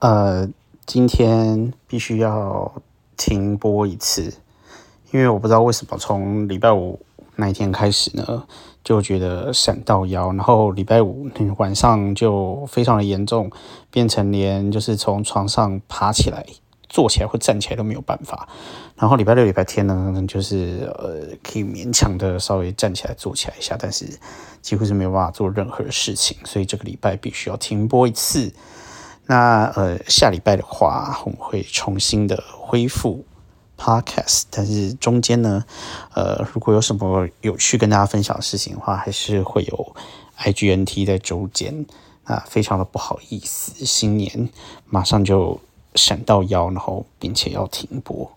呃，今天必须要停播一次，因为我不知道为什么从礼拜五那一天开始呢，就觉得闪到腰，然后礼拜五晚上就非常的严重，变成连就是从床上爬起来、坐起来或站起来都没有办法。然后礼拜六、礼拜天呢，就是呃可以勉强的稍微站起来、坐起来一下，但是几乎是没有办法做任何事情，所以这个礼拜必须要停播一次。那呃，下礼拜的话，我们会重新的恢复 podcast，但是中间呢，呃，如果有什么有趣跟大家分享的事情的话，还是会有 IGNT 在周间。啊，非常的不好意思，新年马上就闪到腰，然后并且要停播。